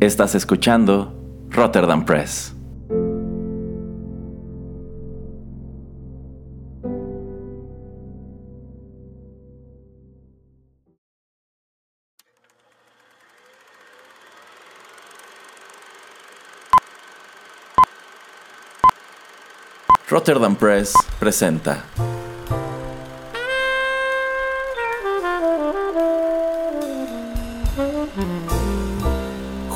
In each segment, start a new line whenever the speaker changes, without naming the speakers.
Estás escuchando Rotterdam Press. Rotterdam Press presenta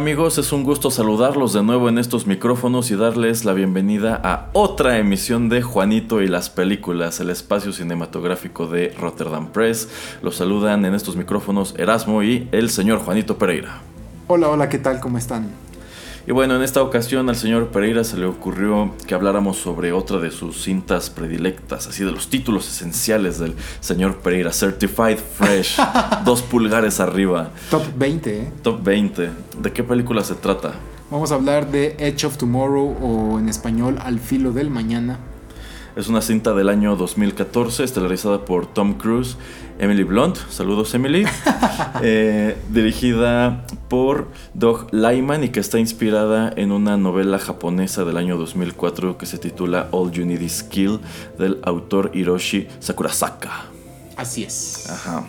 Amigos, es un gusto saludarlos de nuevo en estos micrófonos y darles la bienvenida a otra emisión de Juanito y las películas, el espacio cinematográfico de Rotterdam Press. Los saludan en estos micrófonos Erasmo y el señor Juanito Pereira.
Hola, hola, ¿qué tal? ¿Cómo están?
Y bueno, en esta ocasión al señor Pereira se le ocurrió que habláramos sobre otra de sus cintas predilectas, así de los títulos esenciales del señor Pereira, Certified Fresh, dos pulgares arriba.
Top 20, ¿eh?
Top 20. ¿De qué película se trata?
Vamos a hablar de Edge of Tomorrow o en español Al filo del mañana.
Es una cinta del año 2014, estelarizada por Tom Cruise, Emily Blunt, saludos Emily, eh, dirigida por Doug Lyman y que está inspirada en una novela japonesa del año 2004 que se titula All You Need Is Kill del autor Hiroshi Sakurasaka.
Así es.
Ajá.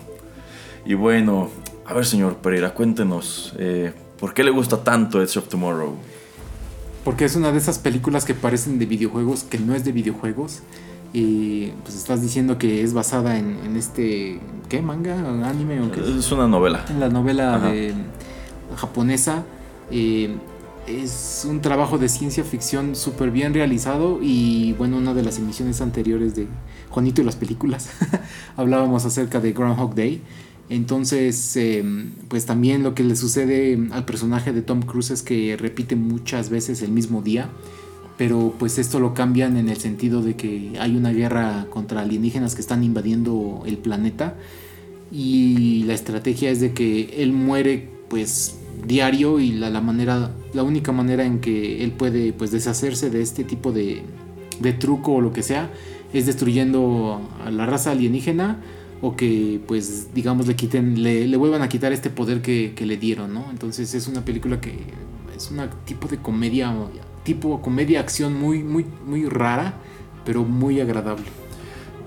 Y bueno, a ver señor Pereira, cuéntenos, eh, ¿por qué le gusta tanto Edge of Tomorrow?
Porque es una de esas películas que parecen de videojuegos, que no es de videojuegos. Y pues estás diciendo que es basada en, este. ¿Qué? ¿Manga? ¿Anime? O qué?
Es una novela.
En la novela de, japonesa. Eh, es un trabajo de ciencia ficción súper bien realizado. Y bueno, una de las emisiones anteriores de Juanito y las películas hablábamos acerca de Groundhog Day. Entonces, em, pues también lo que le sucede al personaje de Tom Cruise es que repite muchas veces el mismo día, pero pues esto lo cambian en el sentido de que hay una guerra contra alienígenas que están invadiendo el planeta y la estrategia es de que él muere pues diario y la, manera, la única manera en que él puede pues deshacerse de este tipo de, de truco o lo que sea es destruyendo a la raza alienígena o que pues digamos le quiten, le, vuelvan a quitar este poder que, le dieron, ¿no? Entonces es una película que es un tipo de comedia, tipo comedia acción muy, muy, muy rara, pero muy agradable.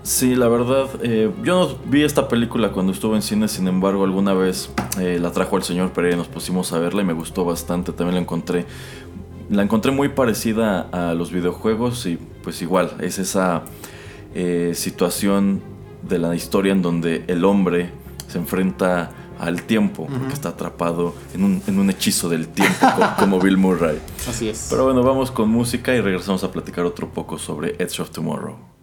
Sí, la verdad, eh, yo no vi esta película cuando estuve en cine, sin embargo, alguna vez eh, la trajo el señor Pereira y nos pusimos a verla y me gustó bastante. También la encontré, la encontré muy parecida a los videojuegos y pues igual, es esa eh, situación de la historia en donde el hombre se enfrenta al tiempo, porque está atrapado en un, en un hechizo del tiempo, como, Bill Murray.
Así es.
Pero bueno, vamos con música y regresamos a platicar otro poco sobre Edge of Tomorrow.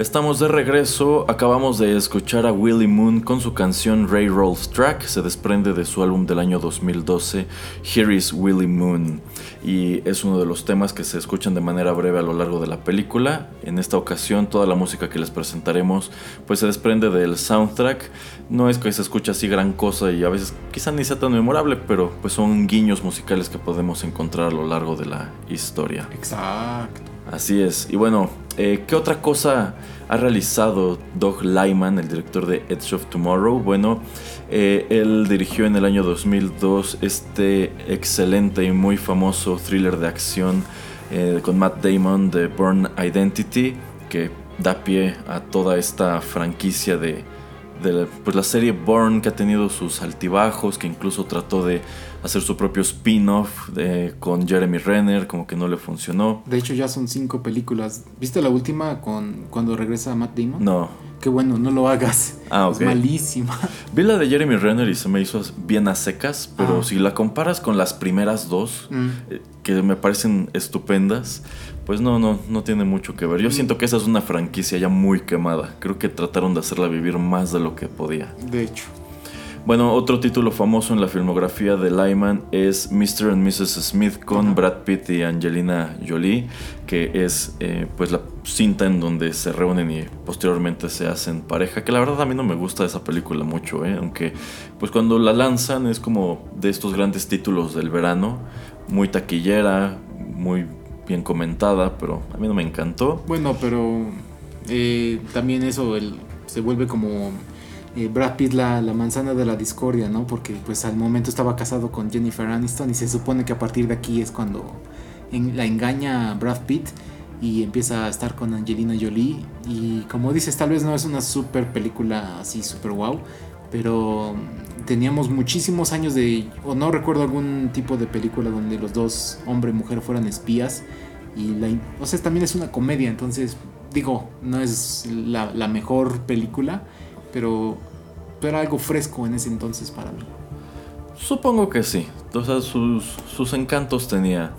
Estamos de regreso, acabamos de escuchar a Willie Moon con su canción Railroad's Track, se desprende de su álbum del año 2012, Here is Willie Moon, y es uno de los temas que se escuchan de manera breve a lo largo de la película. En esta ocasión toda la música que les presentaremos pues se desprende del soundtrack, no es que se escuche así gran cosa y a veces quizá ni sea tan memorable, pero pues son guiños musicales que podemos encontrar a lo largo de la historia.
Exacto.
Así es. Y bueno, eh, ¿qué otra cosa ha realizado Doug Lyman, el director de Edge of Tomorrow? Bueno, eh, él dirigió en el año 2002 este excelente y muy famoso thriller de acción eh, con Matt Damon de Born Identity, que da pie a toda esta franquicia de, de pues, la serie Born que ha tenido sus altibajos, que incluso trató de hacer su propio spin-off con Jeremy Renner, como que no le funcionó.
De hecho ya son cinco películas. ¿Viste la última con cuando regresa Matt Damon?
No.
Qué bueno, no lo hagas.
Ah,
Es malísima.
Vi la de Jeremy Renner y se me hizo bien a secas, pero
Ah.
si la comparas con las primeras dos,
Mm.
eh, que me parecen estupendas, pues no, no, no tiene mucho que ver. Yo siento que esa es una franquicia ya muy quemada. Creo que trataron de hacerla vivir más de lo que podía.
De hecho.
Bueno, otro título famoso en la filmografía de Lyman es Mr. and Mrs. Smith con. Brad Pitt y Angelina Jolie, que es eh, pues la cinta en donde se reúnen y posteriormente se hacen pareja, que la verdad a mí no me gusta esa película mucho, eh, aunque pues cuando la lanzan es como de estos grandes títulos del verano, muy taquillera, muy bien comentada, pero a mí no me encantó.
Bueno, pero eh, también eso el, se vuelve como eh, Brad Pitt la, la manzana de la discordia, ¿no? Porque pues al momento estaba casado con Jennifer Aniston y se supone que a partir de aquí es cuando la engaña Brad Pitt y empieza a estar con Angelina Jolie y como dices tal vez no es una super película así super wow pero teníamos muchísimos años de o no recuerdo algún tipo de película donde los dos hombre y mujer fueran espías y la o sea también es una comedia entonces digo no es la mejor película pero pero algo fresco en ese entonces para mí
Supongo que sí. O sea, sus, sus encantos tenía.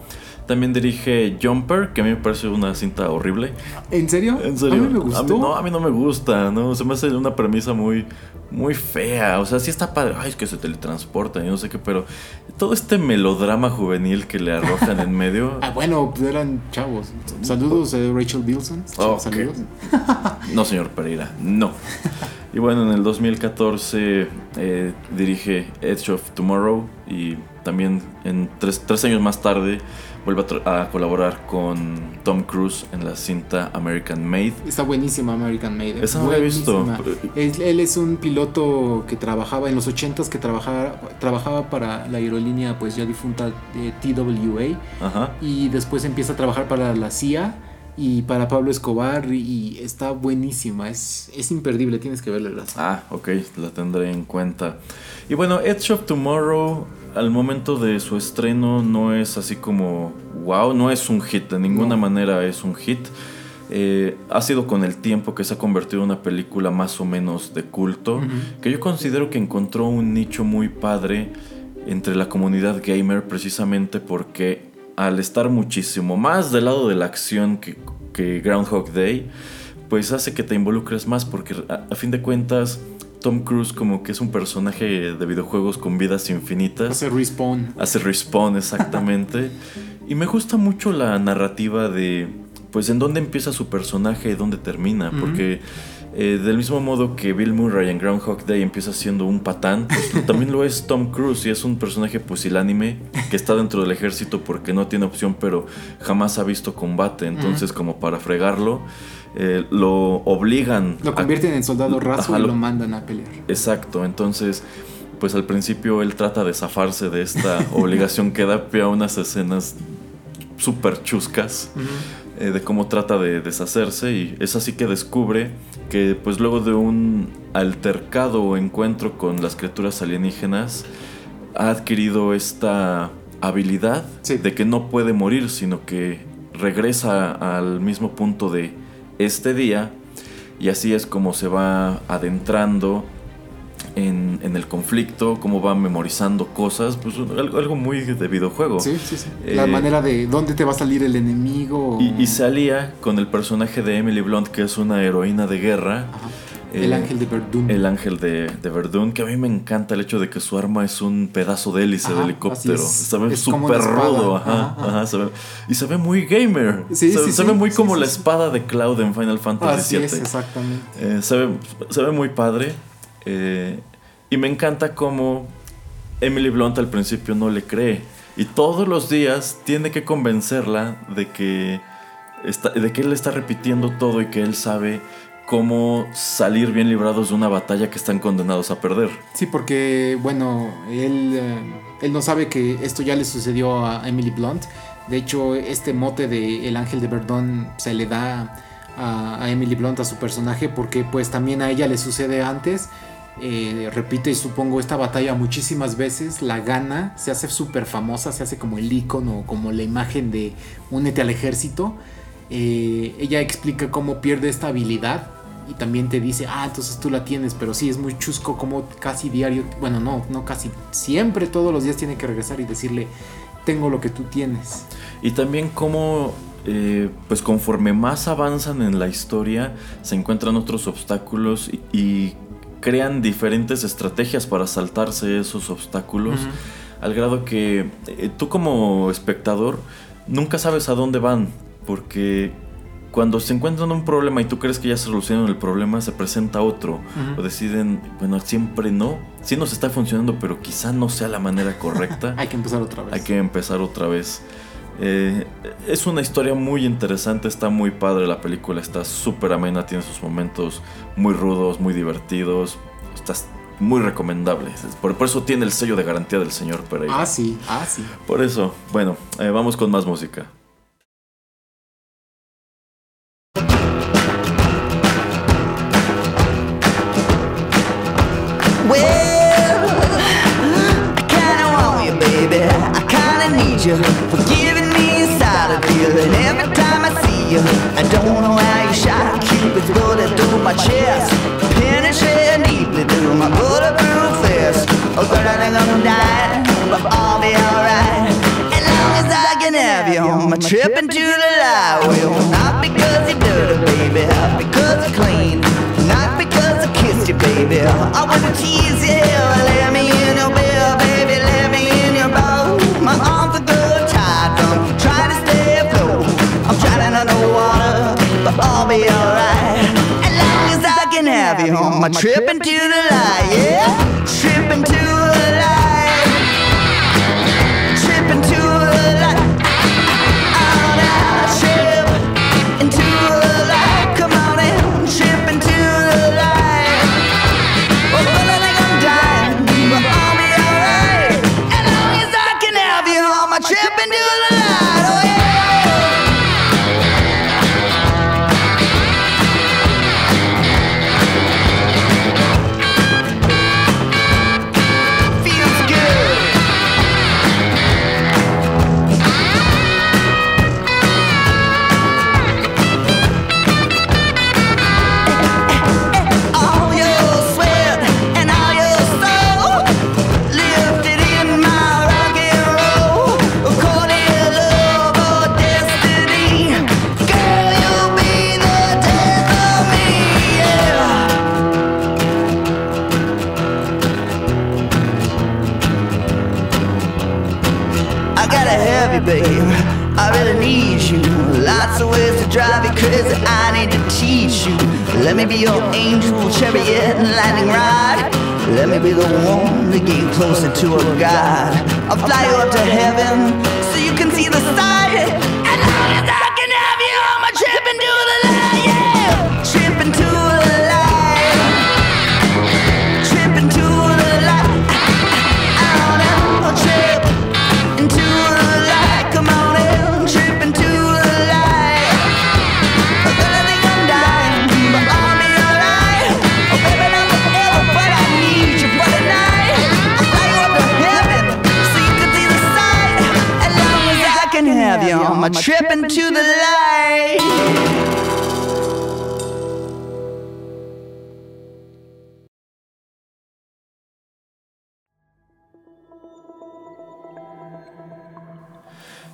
También dirige Jumper, que a mí me parece una cinta horrible.
¿En serio?
En serio.
A mí me gustó.
no, a mí no me gusta, ¿no? Se me hace una premisa muy, muy fea. O sea, sí está padre. Ay, es que se teletransportan y no sé qué, pero todo este melodrama juvenil que le arrojan en medio.
Ah, bueno, pues eran chavos. Saludos a Rachel Bilson.
Oh,
Saludos.
No, señor Pereira, no. Y bueno, en el 2014 eh, dirige Edge of Tomorrow y también en tres, tres años más tarde vuelve a, a colaborar con Tom Cruise en la cinta American Made.
Está buenísima American Made. ¿eh?
Esa no la he visto.
Él, él es un piloto que trabajaba en los 80s que trabajaba, trabajaba para la aerolínea pues ya difunta de TWA
Ajá.
y después empieza a trabajar para la CIA y para Pablo Escobar y está buenísima, es, es imperdible, tienes que verla. ¿verdad?
Ah, ok, la tendré en cuenta. Y bueno, Edge of Tomorrow, al momento de su estreno, no es así como, wow, no es un hit, de ninguna
No.
manera es un hit. Eh, ha sido con el tiempo que se ha convertido en una película más o menos de culto, que yo considero que encontró un nicho muy padre entre la comunidad gamer precisamente porque al estar muchísimo más del lado de la acción que, que Groundhog Day, pues hace que te involucres más porque a, a fin de cuentas Tom Cruise como que es un personaje de videojuegos con vidas infinitas.
Hace respawn.
Hace respawn exactamente. y me gusta mucho la narrativa de, pues, en dónde empieza su personaje y dónde termina. Porque eh, del mismo modo que Bill Murray en Groundhog Day empieza siendo un patán, pues, también lo es Tom Cruise y es un personaje pusilánime que está dentro del ejército porque no tiene opción, pero jamás ha visto combate. Entonces, como para fregarlo, eh, lo obligan.
Lo
a-
convierten en soldado raso
Ajá,
y
lo-
lo mandan a pelear.
Exacto, entonces, pues al principio él trata de zafarse de esta obligación que da pie a unas escenas súper chuscas eh, de cómo trata de deshacerse y es así que descubre que pues luego de un altercado o encuentro con las criaturas alienígenas ha adquirido esta habilidad
Sí.
de que no puede morir, sino que regresa al mismo punto de este día y así es como se va adentrando
en, en el conflicto, cómo va memorizando cosas, pues algo, algo muy de videojuego.
Sí, sí, sí. La
Eh,
manera de dónde te va a salir el enemigo.
Y, y se alía con el personaje de Emily Blunt, que es una heroína de guerra.
Ajá. El
Eh,
ángel de Verdun.
El ángel de, de Verdun, que a mí me encanta el hecho de que su arma es un pedazo de hélice de
Ajá,
helicóptero.
así es.
Se ve súper rudo, ajá,
Ajá,
se ve- y se ve muy gamer.
Sí,
se,
sí,
se
sí,
ve muy como la espada de Cloud en Final Fantasy VII.
es, exactamente.
Eh, se, ve, se ve muy padre. Eh, y me encanta cómo Emily Blunt al principio no le cree. Y todos los días tiene que convencerla de que, está, de que él está repitiendo todo y que él sabe cómo salir bien librados de una batalla que están condenados a perder.
Sí, porque, bueno, él, eh, él no sabe que esto ya le sucedió a Emily Blunt. De hecho, este mote de El Ángel de Verdun se le da a, a Emily Blunt, a su personaje, porque pues también a ella le sucede antes. Eh, repite, supongo, esta batalla muchísimas veces, la gana, se hace súper famosa, se hace como el icono, como la imagen de únete al ejército. Eh, ella explica cómo pierde esta habilidad y también te dice, ah, entonces tú la tienes, pero sí, es muy chusco como casi diario, bueno, no, no casi, siempre todos los días tiene que regresar y decirle, tengo lo que tú tienes.
Y también cómo, eh, pues conforme más avanzan en la historia, se encuentran otros obstáculos y, y crean diferentes estrategias para saltarse esos obstáculos. Al grado que eh, tú como espectador nunca sabes a dónde van. Porque cuando se encuentran un problema y tú crees que ya se solucionaron el problema, se presenta otro. O deciden, bueno, siempre no. Sí nos está funcionando, pero quizá no sea la manera correcta.
Hay que empezar otra vez.
Hay que empezar otra vez. Eh, es una historia muy interesante, está muy padre la película, está súper amena, tiene sus momentos muy rudos, muy divertidos, está muy recomendable. Por, por eso tiene el sello de garantía del señor Pereira.
Ah, sí, ah, sí.
Por eso, bueno, eh, vamos con más música.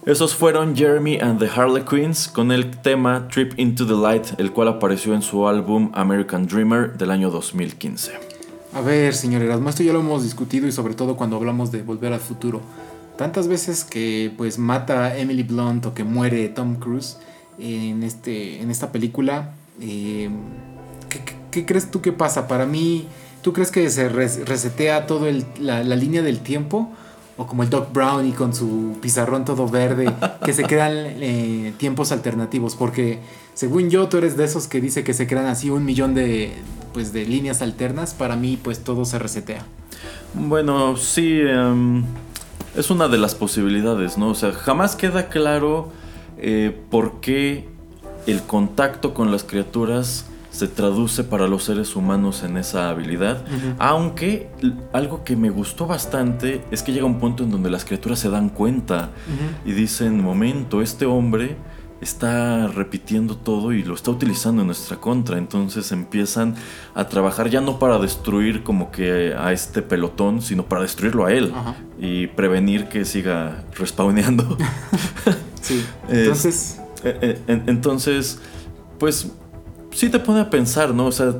Esos fueron Jeremy and the Harlequins con el tema Trip into the Light, el cual apareció en su álbum American Dreamer del año 2015.
A ver, señor Erasmo, esto ya lo hemos discutido y sobre todo cuando hablamos de volver al futuro. Tantas veces que pues mata Emily Blunt o que muere Tom Cruise en, este, en esta película, eh, ¿qué, crees tú que pasa? Para mí, ¿tú crees que se res- resetea la, la línea del tiempo? O como el Doc Brown y con su pizarrón todo verde, que se crean eh, tiempos alternativos. Porque según yo, tú eres de esos que dice que se crean así un millón de, pues, de líneas alternas. Para mí, pues todo se resetea.
Bueno, sí, em, es una de las posibilidades, ¿no? O sea, jamás queda claro eh, por qué el contacto con las criaturas se traduce para los seres humanos en esa habilidad. Aunque algo que me gustó bastante es que llega un punto en donde las criaturas se dan cuenta y dicen, momento, este hombre está repitiendo todo y lo está utilizando en nuestra contra. Entonces empiezan a trabajar ya no para destruir como que a este pelotón, sino para destruirlo a él
Ajá.
y prevenir que siga respawneando.
Sí.
Es-
Entonces,
Eh, eh, en- Entonces, pues sí te pone a pensar, ¿no? O sea,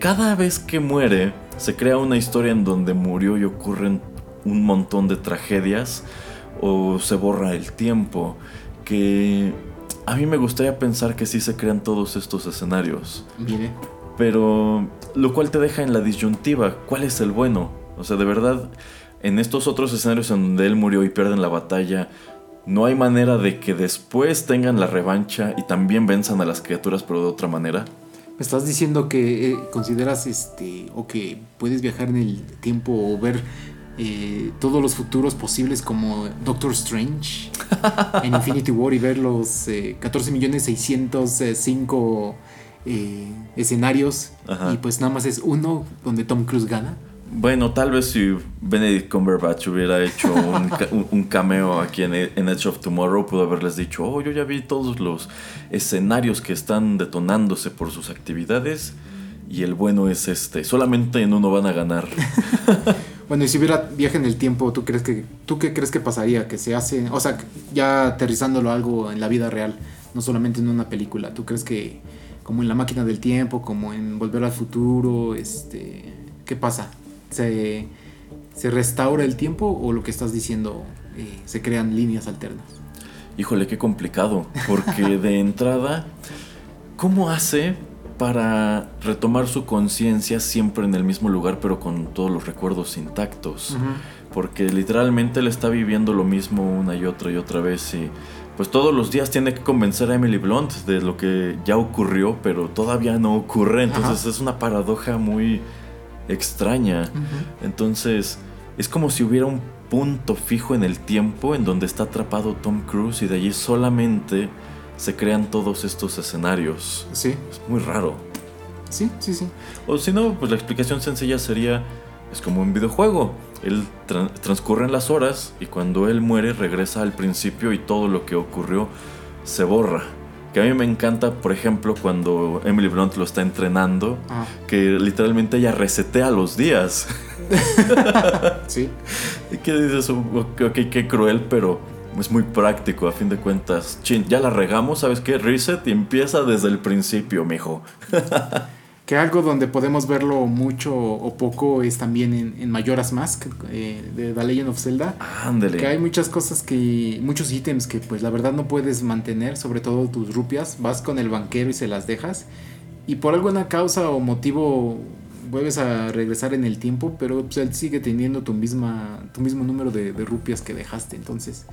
cada vez que muere se crea una historia en donde murió y ocurren un montón de tragedias o se borra el tiempo, que a mí me gustaría pensar que sí se crean todos estos escenarios,
viene.
pero lo cual te deja en la disyuntiva, ¿cuál es el bueno? O sea, de verdad, en estos otros escenarios en donde él murió y pierden la batalla, no hay manera de que después tengan la revancha y también venzan a las criaturas, pero de otra manera.
Me estás diciendo que eh, consideras este o que puedes viajar en el tiempo o ver eh, todos los futuros posibles como Doctor Strange en Infinity War y ver los eh, 14 millones 605 eh, escenarios
Ajá.
y pues nada más es uno donde Tom Cruise gana.
Bueno, tal vez si Benedict Cumberbatch hubiera hecho un, un- un cameo aquí en, en Edge of Tomorrow, pudo haberles dicho, oh, yo ya vi todos los escenarios que están detonándose por sus actividades y el bueno es este, solamente en uno van a ganar.
Bueno, y si hubiera viaje en el tiempo, ¿tú crees que tú qué crees que pasaría? Que se hace, o sea, ya aterrizándolo algo en la vida real, no solamente en una película. ¿Tú crees que como en la máquina del tiempo, como en Volver al futuro, este, qué pasa? ¿Se, se restaura el tiempo o lo que estás diciendo eh, se crean líneas alternas?
Híjole, qué complicado, porque de entrada, ¿cómo hace para retomar su conciencia siempre en el mismo lugar, pero con todos los recuerdos intactos? Porque literalmente él está viviendo lo mismo una y otra y otra vez y pues todos los días tiene que convencer a Emily Blunt de lo que ya ocurrió, pero todavía no ocurre, entonces es una paradoja muy extraña. Entonces, es como si hubiera un punto fijo en el tiempo en donde está atrapado Tom Cruise y de allí solamente se crean todos estos escenarios.
Sí,
Es muy raro.
sí, sí, sí.
O si no, pues la explicación sencilla sería, es como un videojuego. Él tra- transcurren las horas y cuando él muere regresa al principio y todo lo que ocurrió se borra. Que a mí me encanta, por ejemplo, cuando Emily Blunt lo está entrenando,
Ah,
que literalmente ella resetea los días.
sí.
¿Y qué dices? Ok, qué cruel, pero es muy práctico a fin de cuentas. Chin, ya la regamos, ¿sabes qué? Reset y empieza desde el principio, mijo.
Que algo donde podemos verlo mucho o poco es también en, en Majora's Mask eh, de The Legend of Zelda.
Ándele.
Que hay muchas cosas que, muchos ítems que pues la verdad no puedes mantener, sobre todo tus rupias, vas con el banquero y se las dejas y por alguna causa o motivo vuelves a regresar en el tiempo, pero pues, él sigue teniendo tu misma tu mismo número de, de rupias que dejaste, entonces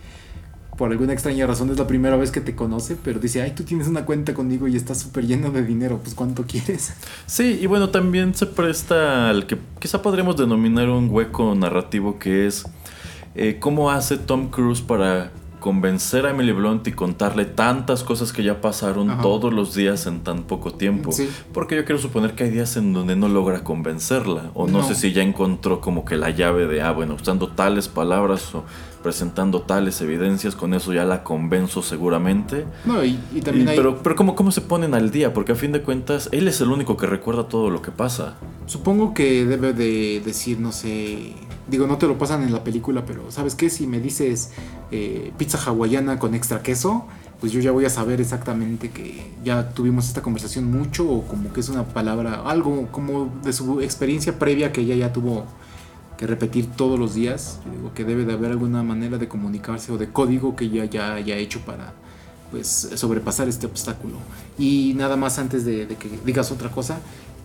por alguna extraña razón es la primera vez que te conoce, pero dice, ay, tú tienes una cuenta conmigo y estás súper lleno de dinero, pues ¿cuánto quieres?
Sí, y bueno, también se presta al que quizá podríamos denominar un hueco narrativo que es eh, cómo hace Tom Cruise para convencer a Emily Blunt y contarle tantas cosas que ya pasaron
Ajá.
todos los días en tan poco tiempo.
Sí.
Porque yo quiero suponer que hay días en donde no logra convencerla. O no,
No.
sé si ya encontró como que la llave de, ah, bueno, usando tales palabras o presentando tales evidencias, con eso ya la convenzo seguramente.
No, y, y también
Y-
hay...
pero pero ¿cómo, ¿cómo se ponen al día? Porque a fin de cuentas, él es el único que recuerda todo lo que pasa.
Supongo que debe de decir, no sé, Digo, no te lo pasan en la película, pero ¿sabes qué? Si me dices eh, pizza hawaiana con extra queso, pues yo ya voy a saber exactamente que ya tuvimos esta conversación mucho o como que es una palabra, algo como de su experiencia previa que ella ya tuvo que repetir todos los días. Yo digo que debe de haber alguna manera de comunicarse o de código que ya haya hecho para pues sobrepasar este obstáculo. Y nada más antes de, de que digas otra cosa,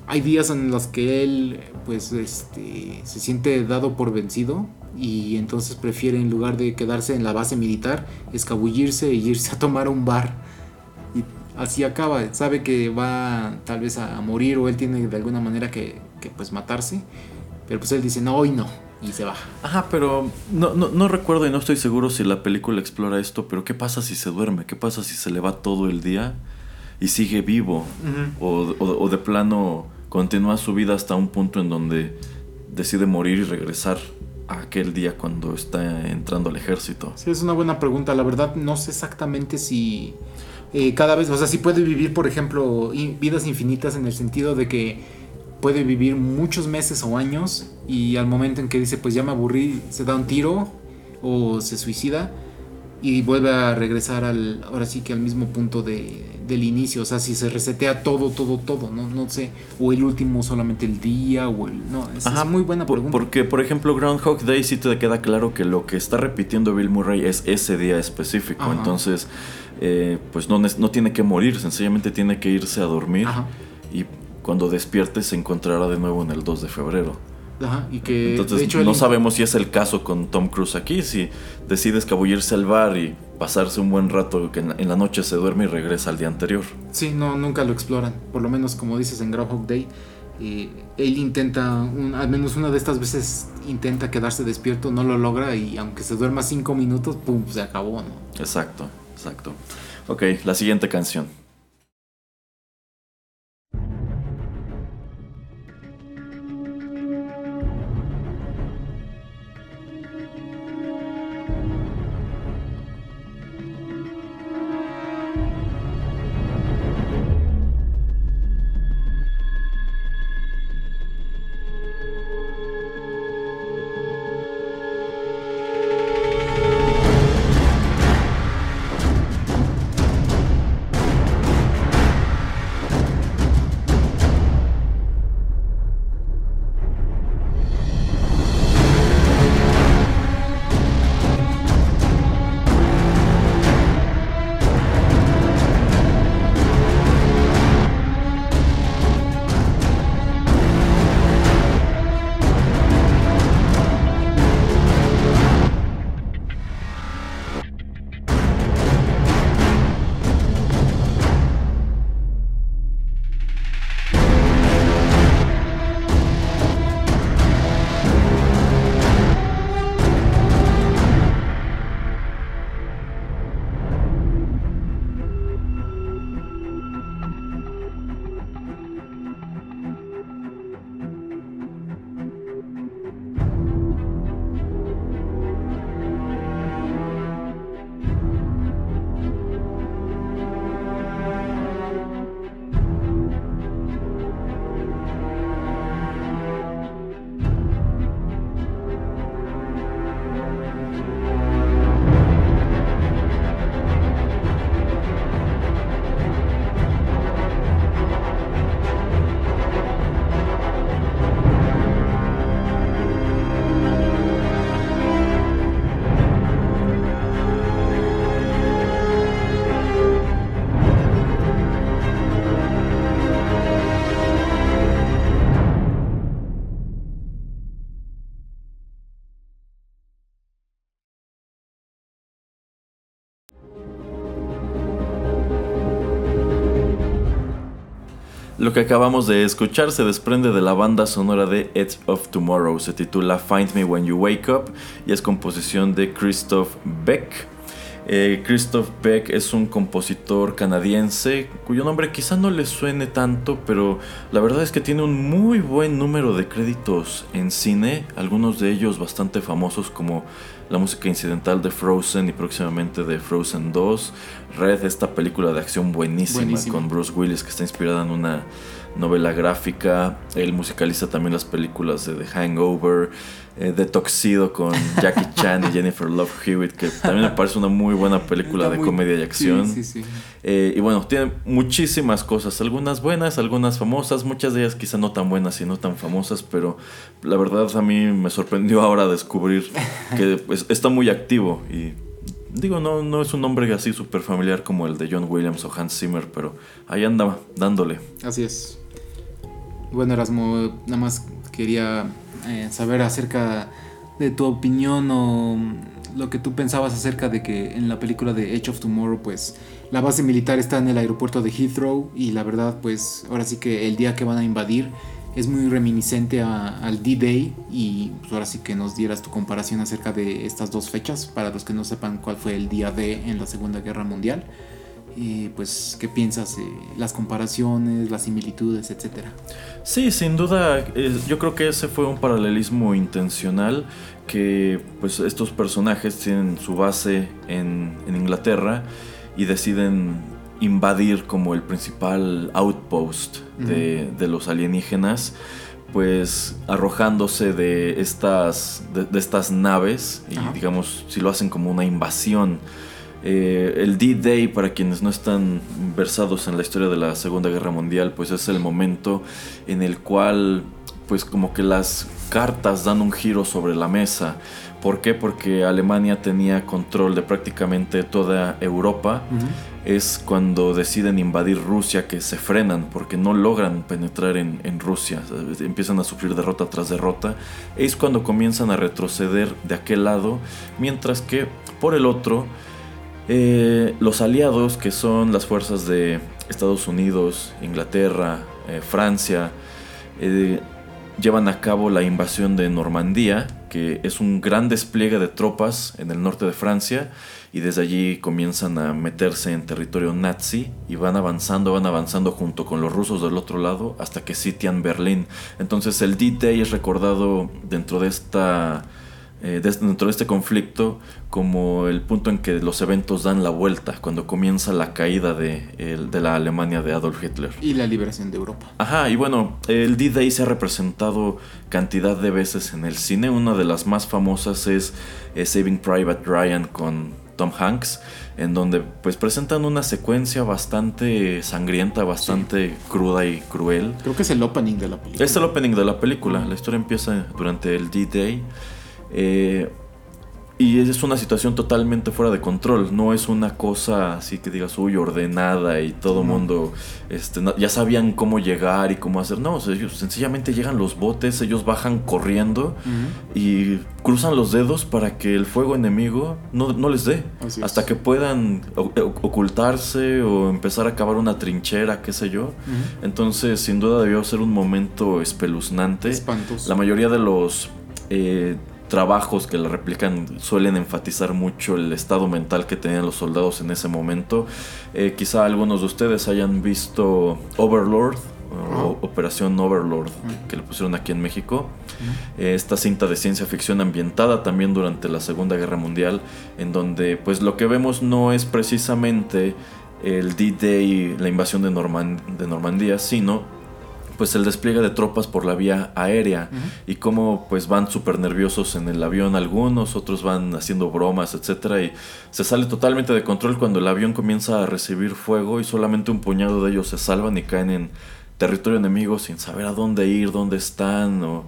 hay días en los que él pues este se siente dado por vencido y entonces prefiere en lugar de quedarse en la base militar escabullirse e irse a tomar un bar y así acaba sabe que va tal vez a morir o él tiene de alguna manera que, que, pues matarse pero pues él dice no hoy no y se va
Ajá, pero no, no, no recuerdo y no estoy seguro si la película explora esto, pero ¿qué pasa si se duerme? ¿Qué pasa si se le va todo el día y sigue vivo? o, o- o de plano continúa su vida hasta un punto en donde decide morir y regresar a aquel día cuando está entrando al ejército.
Sí, es una buena pregunta. La verdad, no sé exactamente si eh, cada vez, o sea, si puede vivir, por ejemplo, vidas infinitas en el sentido de que puede vivir muchos meses o años y al momento en que dice, pues ya me aburrí, se da un tiro o se suicida y vuelve a regresar al, ahora sí que al mismo punto de, del inicio. O sea, si se resetea todo, todo, todo, ¿no? No sé. O el último solamente el día o el... No, es, es muy buena pregunta.
Porque, por ejemplo, Groundhog Day sí te queda claro que lo que está repitiendo Bill Murray es ese día específico.
Ajá.
Entonces, eh, pues no, no tiene que morir, sencillamente tiene que irse a dormir.
Ajá.
Y cuando despierte se encontrará de nuevo en el 2 de febrero.
Ajá, y que
Entonces
de hecho
no sabemos si es el caso con Tom Cruise aquí, si decide escabullirse al bar y pasarse un buen rato, que en la, en la noche se duerme y regresa al día anterior.
Sí, no, nunca lo exploran. Por lo menos, como dices en Groundhog Day, eh, él intenta, un- al menos una de estas veces intenta quedarse despierto, no lo logra y aunque se duerma cinco minutos, pum, se acabó, ¿no?
Exacto, exacto. Ok, la siguiente canción. Lo que acabamos de escuchar se desprende de la banda sonora de Edge of Tomorrow. Se titula Find Me When You Wake Up y es composición de Christoph Beck. Eh, Christoph Beck es un compositor canadiense cuyo nombre quizá no le suene tanto, pero la verdad es que tiene un muy buen número de créditos en cine, algunos de ellos bastante famosos como la música incidental de Frozen y próximamente de Frozen 2, Red, esta película de acción buenísima,
Buenísima.
con Bruce Willis que está inspirada en una novela gráfica. Él musicaliza también las películas de The Hangover, eh, de Toxido con Jackie Chan y Jennifer Love Hewitt, que también me parece una muy buena película
Está
de
muy-
comedia y acción.
Sí, sí, sí.
Eh, y bueno, tiene muchísimas cosas, algunas buenas, algunas famosas, muchas de ellas quizá no tan buenas y no tan famosas, pero la verdad a mí me sorprendió ahora descubrir que pues, está muy activo y digo, no, no es un nombre así súper familiar como el de John Williams o Hans Zimmer, pero ahí anda dándole.
Así es. Bueno, Erasmo, nada más quería eh, saber acerca de tu opinión o lo que tú pensabas acerca de que en la película de Edge of Tomorrow, pues la base militar está en el aeropuerto de Heathrow y la verdad, pues ahora sí que el día que van a invadir es muy reminiscente a- al D-Day y pues, ahora sí que nos dieras tu comparación acerca de estas dos fechas para los que no sepan cuál fue el día D en la Segunda Guerra Mundial. Y pues, ¿qué piensas? las comparaciones, las similitudes, etcétera.
Sí, sin duda, eh, yo creo que ese fue un paralelismo intencional que pues estos personajes tienen su base en, en Inglaterra y deciden invadir como el principal outpost de, de los alienígenas pues arrojándose de estas, de, de estas naves y digamos si lo hacen como una invasión eh, el D-Day, para quienes no están versados en la historia de la Segunda Guerra Mundial, pues es el momento en el cual, pues como que las cartas dan un giro sobre la mesa. ¿Por qué? Porque Alemania tenía control de prácticamente toda Europa. Es cuando deciden invadir Rusia que se frenan porque no logran penetrar en, en Rusia. Empiezan a sufrir derrota tras derrota. Es cuando comienzan a retroceder de aquel lado. Mientras que por el otro, eh, los aliados, que son las fuerzas de Estados Unidos, Inglaterra, eh, Francia, eh, llevan a cabo la invasión de Normandía, que es un gran despliegue de tropas en el norte de Francia, y desde allí comienzan a meterse en territorio nazi y van avanzando, van avanzando junto con los rusos del otro lado hasta que sitian Berlín. Entonces el D-Day es recordado dentro de esta eh, des- dentro de este conflicto como el punto en que los eventos dan la vuelta, cuando comienza la caída de, el- de la Alemania de Adolf Hitler.
Y la liberación de Europa.
Ajá, y bueno, el D-Day se ha representado cantidad de veces en el cine. Una de las más famosas es eh, Saving Private Ryan con Tom Hanks, en donde pues presentan una secuencia bastante sangrienta, bastante cruda y cruel.
Creo que es el opening de la película.
Es el opening de la película. La historia empieza durante el D-Day. Eh, y es una situación totalmente fuera de control. No es una cosa así que digas, uy, ordenada y todo el
No.
mundo este, ya sabían cómo llegar y cómo hacer. No, ellos sencillamente llegan los botes, ellos bajan corriendo y cruzan los dedos para que el fuego enemigo no, no les dé.
Así es.
Hasta que puedan o- ocultarse o empezar a cavar una trinchera, qué sé yo. Entonces, sin duda debió ser un momento espeluznante.
Espantoso.
La mayoría de los eh, trabajos que la replican suelen enfatizar mucho el estado mental que tenían los soldados en ese momento. Eh, quizá algunos de ustedes hayan visto Overlord. o Operación Overlord, que le pusieron aquí en México. Eh, esta cinta de ciencia ficción ambientada también durante la Segunda Guerra Mundial, en donde pues lo que vemos no es precisamente el D-Day, la invasión de, Norman- de Normandía, sino pues el despliegue de tropas por la vía aérea y cómo pues van súper nerviosos en el avión algunos, otros van haciendo bromas, etcétera y se sale totalmente de control cuando el avión comienza a recibir fuego y solamente un puñado de ellos se salvan y caen en territorio enemigo sin saber a dónde ir, dónde están o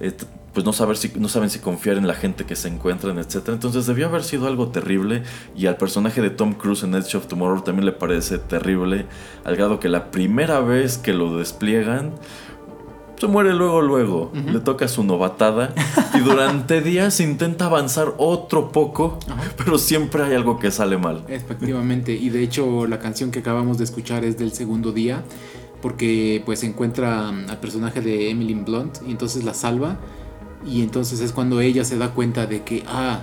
eh, pues no saber si no saben si confiar en la gente que se encuentran, etcétera. Entonces debió haber sido algo terrible y al personaje de Tom Cruise en Edge of Tomorrow también le parece terrible al grado que la primera vez que lo despliegan se muere luego luego, le toca su novatada y durante días intenta avanzar otro poco, pero siempre hay algo que sale mal.
Efectivamente, y de hecho la canción que acabamos de escuchar es del segundo día, porque pues encuentra mm, al personaje de Emily Blunt y entonces la salva, y entonces es cuando ella se da cuenta de que, ah,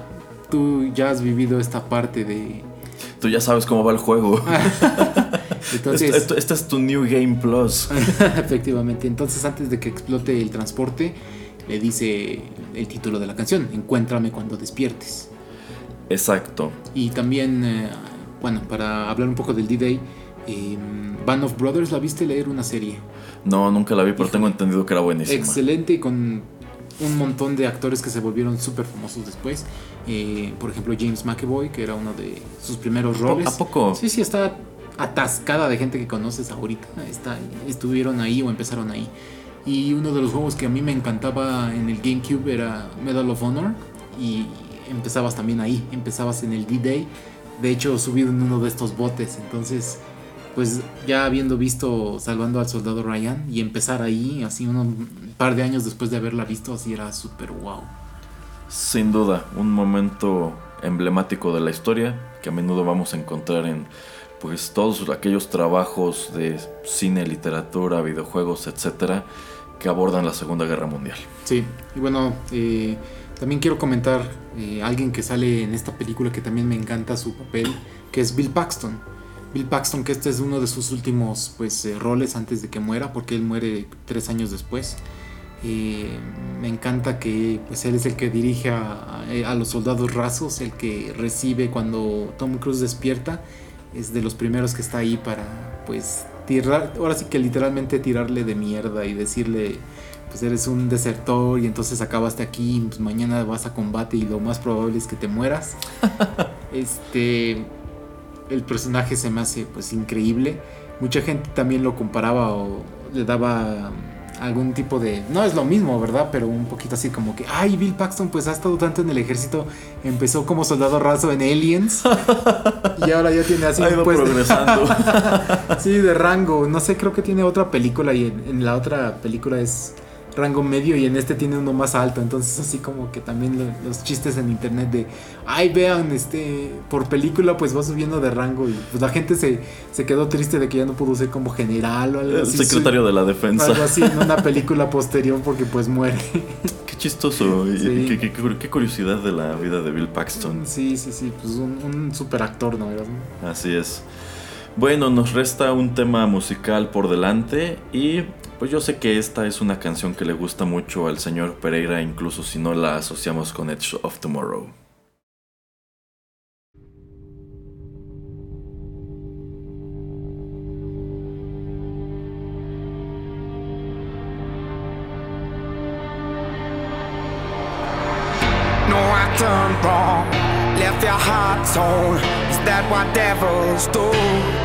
tú ya has vivido esta parte de...
Tú ya sabes cómo va el juego.
Entonces,
este es tu New Game Plus.
efectivamente, entonces antes de que explote el transporte, le dice el título de la canción, Encuéntrame cuando despiertes.
Exacto.
Y también, eh, bueno, para hablar un poco del D-Day, Eh, Band of Brothers, ¿la viste leer una serie?
No, nunca la vi, pero tengo entendido que era buenísima.
Excelente y con un montón de actores que se volvieron súper famosos después. Eh, por ejemplo, James McAvoy, que era uno de sus primeros roles.
¿A poco?
Sí, sí, está atascada de gente que conoces ahorita. Está, estuvieron ahí o empezaron ahí. Y uno de los juegos que a mí me encantaba en el GameCube era Medal of Honor. Y empezabas también ahí, empezabas en el D-Day. De hecho, subido en uno de estos botes. Entonces, pues ya habiendo visto Salvando al Soldado Ryan y empezar ahí, así un par de años después de haberla visto, así era súper wow.
Sin duda, un momento emblemático de la historia que a menudo vamos a encontrar en pues todos aquellos trabajos de cine, literatura, videojuegos, etcétera, que abordan la Segunda Guerra Mundial.
Sí, y bueno, eh, también quiero comentar eh, alguien que sale en esta película que también me encanta su papel, que es Bill Paxton. Bill Paxton, que este es uno de sus últimos pues, eh, roles antes de que muera, porque él muere tres años después. Eh, me encanta que pues, él es el que dirige a, a, los soldados rasos, el que recibe cuando Tom Cruise despierta, es de los primeros que está ahí para pues tirar, ahora sí que literalmente tirarle de mierda y decirle pues eres un desertor y entonces acabaste aquí, pues mañana vas a combate y lo más probable es que te mueras. este el personaje se me hace pues increíble. Mucha gente también lo comparaba o le daba algún tipo de... No es lo mismo, ¿verdad? Pero un poquito así como que, ay, Bill Paxton pues ha estado tanto en el ejército, empezó como soldado raso en Aliens y ahora ya tiene así...
Ha ido
pues,
progresando.
sí, de rango. No sé, creo que tiene otra película y en, en la otra película es rango medio y en este tiene uno más alto. Entonces así como que también lo, los chistes en internet de, ay vean, este, por película pues va subiendo de rango y pues la gente se, se quedó triste de que ya no pudo ser como general o algo
El
así.
secretario de la defensa.
Algo así en una película posterior porque pues muere.
Qué chistoso. y
Sí.
Qué, qué- qué- qué curiosidad de la vida de Bill Paxton.
Sí, sí, sí, pues un, un super actor, ¿no?
Así es. Bueno, nos resta un tema musical por delante y pues yo sé que esta es una canción que le gusta mucho al señor Pereira, incluso si no la asociamos con Edge of Tomorrow.
No, I turned wrong, left your heart torn. Is that what devils do?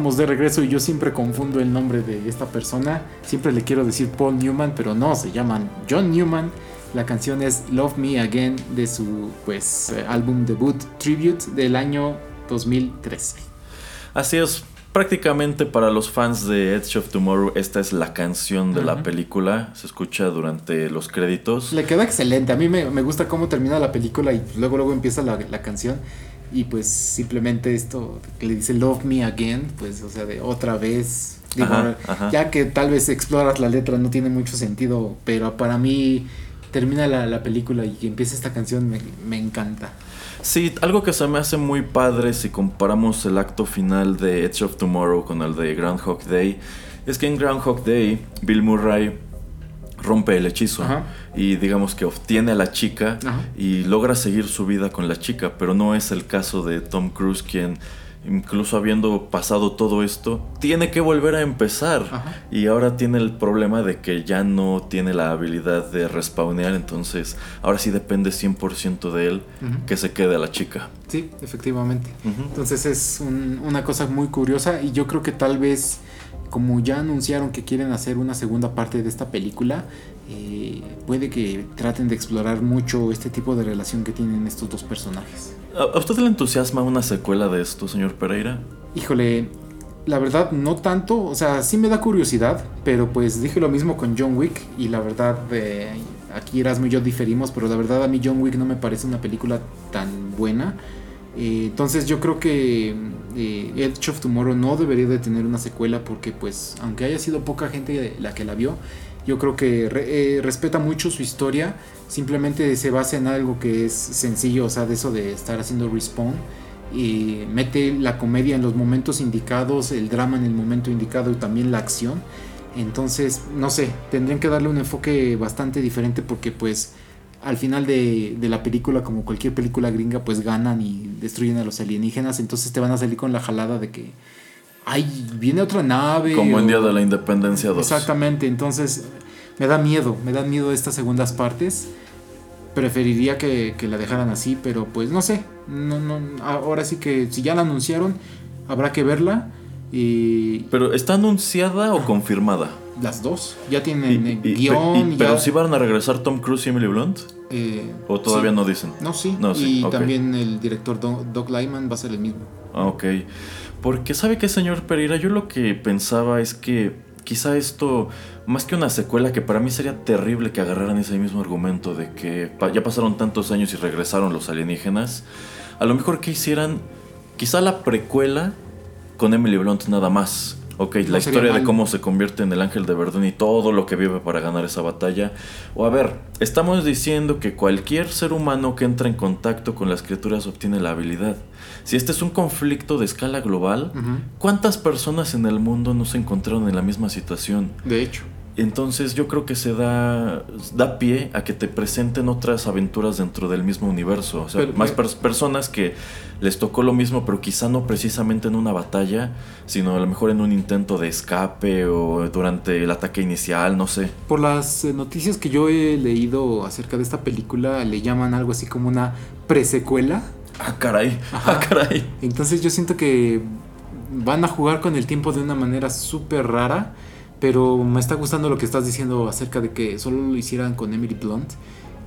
Estamos de regreso y yo siempre confundo el nombre de esta persona. Siempre le quiero decir Paul Newman, pero no, se llaman John Newman. La canción es Love Me Again de su pues eh, álbum debut Tribute del año 2013.
Así es, prácticamente para los fans de Edge of Tomorrow, esta es la canción de la
Ujú.
película. Se escucha durante los créditos.
Le queda excelente. A mí me, me gusta cómo termina la película y luego luego empieza la, la canción. Y pues simplemente esto que le dice Love Me Again, pues o sea, de otra vez. Digo,
Ajá, ajá.
Ya que tal vez exploras la letra no tiene mucho sentido, pero para mí termina la, la película y empieza esta canción me, me encanta.
Sí, algo que se me hace muy padre si comparamos el acto final de Edge of Tomorrow con el de Groundhog Day, es que en Groundhog Day Bill Murray rompe el hechizo
Ajá.
y digamos que obtiene a la chica
Ajá.
y logra seguir su vida con la chica, pero no es el caso de Tom Cruise quien incluso habiendo pasado todo esto tiene que volver a empezar
Ajá.
y ahora tiene el problema de que ya no tiene la habilidad de respawnear, entonces ahora sí depende 100% de él que se quede a la chica.
Sí, efectivamente. Entonces es un- una cosa muy curiosa y yo creo que tal vez como ya anunciaron que quieren hacer una segunda parte de esta película, eh, puede que traten de explorar mucho este tipo de relación que tienen estos dos personajes.
¿A usted le entusiasma una secuela de esto, señor Pereira?
Híjole, la verdad no tanto, o sea, sí me da curiosidad, pero pues dije lo mismo con John Wick y la verdad eh, aquí Erasmo y yo diferimos, pero la verdad a mí John Wick no me parece una película tan buena. Entonces yo creo que eh, Edge of Tomorrow no debería de tener una secuela porque pues aunque haya sido poca gente la que la vio, yo creo que eh, respeta mucho su historia, simplemente se basa en algo que es sencillo, o sea, de eso de estar haciendo respawn y mete la comedia en los momentos indicados, el drama en el momento indicado y también la acción. Entonces, no sé, tendrían que darle un enfoque bastante diferente porque pues al final de, de la película, como cualquier película gringa, pues ganan y destruyen a los alienígenas. Entonces te van a salir con la jalada de que, ay, viene otra nave.
Como en Día de la Independencia 2.
Exactamente, entonces me da miedo, me dan miedo estas segundas partes. Preferiría que, que la dejaran así, pero pues no sé. No, no, ahora sí que si ya la anunciaron, habrá que verla. Y
¿Pero está anunciada o confirmada?
Las dos ya tienen eh,
y-
guion.
y- ¿Pero
ya,
si van a regresar Tom Cruise y Emily Blunt?
eh,
¿O todavía
sí.
no dicen?
No, sí.
No, sí,
y también el director Do- Doug Lyman va a ser el mismo.
Ah, ok. Porque sabe que, señor Pereira, yo lo que pensaba es que quizá esto, más que una secuela, que para mí sería terrible que agarraran ese mismo argumento de que ya pasaron tantos años y regresaron los alienígenas, a lo mejor que hicieran quizá la precuela con Emily Blunt nada más. Ok,
No
la historia de cómo se convierte en el ángel de Verdun y todo lo que vive para ganar esa batalla. O a ver, estamos diciendo que cualquier ser humano que entra en contacto con las criaturas obtiene la habilidad. Si este es un conflicto de escala global. ¿cuántas personas en el mundo no se encontraron en la misma situación?
De hecho.
Entonces yo creo que se da, da pie a que te presenten otras aventuras dentro del mismo universo. O sea,
Pero-
más pers- personas que les tocó lo mismo, pero quizá no precisamente en una batalla, sino a lo mejor en un intento de escape o durante el ataque inicial, no sé.
Por las eh, noticias que yo he leído acerca de esta película, le llaman algo así como una presecuela.
Ah, caray,
Ajá.
ah, caray.
Entonces yo siento que van a jugar con el tiempo de una manera súper rara. Pero me está gustando lo que estás diciendo acerca de que solo lo hicieran con Emily Blunt.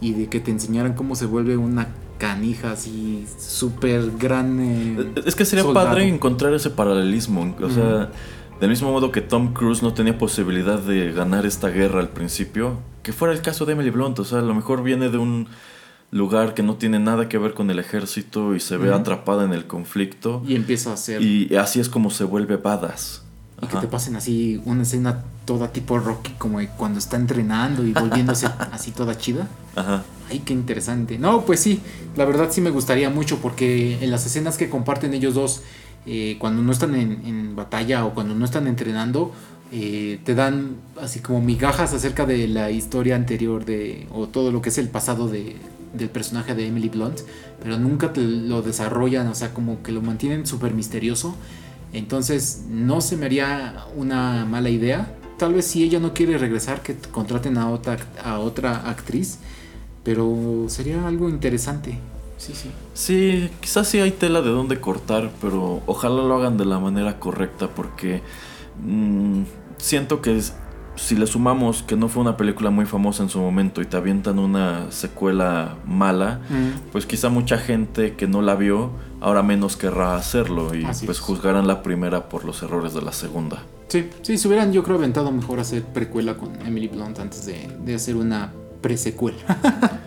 Y de que te enseñaran cómo se vuelve una canija así súper gran. eh,
Es que sería
soldado.
padre encontrar ese paralelismo. O sea, del mismo modo que Tom Cruise no tenía posibilidad de ganar esta guerra al principio, que fuera el caso de Emily Blunt. O sea, a lo mejor viene de un lugar que no tiene nada que ver con el ejército y se ve atrapada en el conflicto.
Y empieza a hacer. Y,
Y así es como se vuelve badass.
Que
Ajá.
te pasen así una escena toda tipo Rocky, como cuando está entrenando y volviéndose así toda chida.
Ajá.
Ay, qué interesante. No, pues sí, la verdad sí me gustaría mucho porque en las escenas que comparten ellos dos, eh, cuando no están en, en batalla o cuando no están entrenando, eh, te dan así como migajas acerca de la historia anterior de, o todo lo que es el pasado de, del personaje de Emily Blunt, pero nunca te lo desarrollan, o sea, como que lo mantienen súper misterioso. Entonces no se me haría una mala idea. Tal vez si ella no quiere regresar, que contraten a otra, a otra actriz. Pero sería algo interesante. sí, sí.
Sí, quizás sí hay tela de dónde cortar, pero ojalá lo hagan de la manera correcta porque mm, siento que es- si le sumamos que no fue una película muy famosa en su momento y te avientan una secuela mala,
Mm.
pues quizá mucha gente que no la vio ahora menos querrá hacerlo y
Así
pues
es.
juzgarán la primera por los errores de la segunda.
Sí, sí, se hubieran yo creo aventado mejor hacer precuela con Emily Blunt antes de, de hacer una presecuela.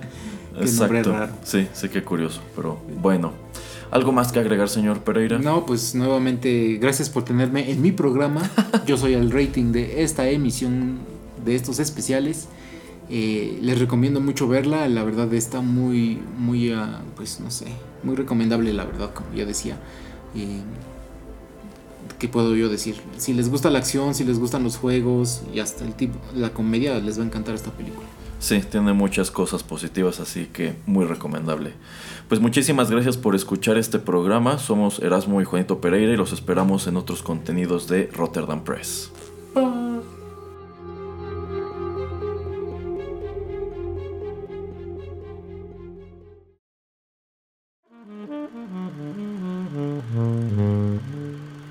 Nombre raro.
Sí, sí, qué curioso, pero bueno. ¿Algo más que agregar, señor Pereira?
No, pues nuevamente gracias por tenerme en mi programa. Yo soy el rating de esta emisión de estos especiales. Eh, les recomiendo mucho verla, la verdad está muy, muy, ah, pues no sé, muy recomendable la verdad, como ya decía. Eh, ¿Qué puedo yo decir? Si les gusta la acción, si les gustan los juegos y hasta el tipo, la comedia, les va a encantar esta película.
Sí, tiene muchas cosas positivas, así que muy recomendable. Pues muchísimas gracias por escuchar este programa. Somos Erasmo y Juanito Pereira y los esperamos en otros contenidos de Rotterdam Press.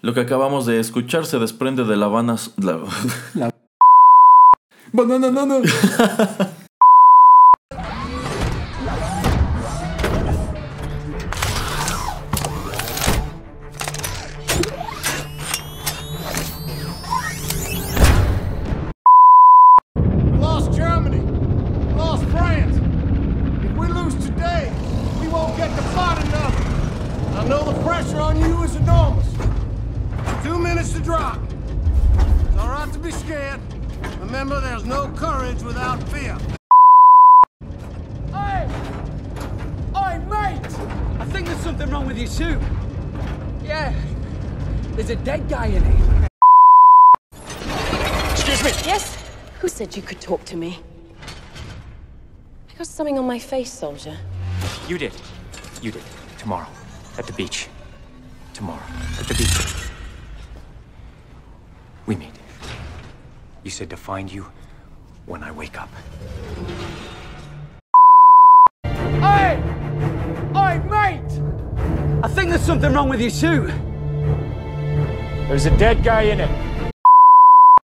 Lo que acabamos de escuchar se desprende de La Habana. la-
No, no, no, no.
my face, soldier.
You did. You did. Tomorrow. At the beach. Tomorrow. At the beach. We meet. You said to find you when I wake up.
Hey! Hey, mate! I think there's something wrong with your suit.
There's a dead guy in it.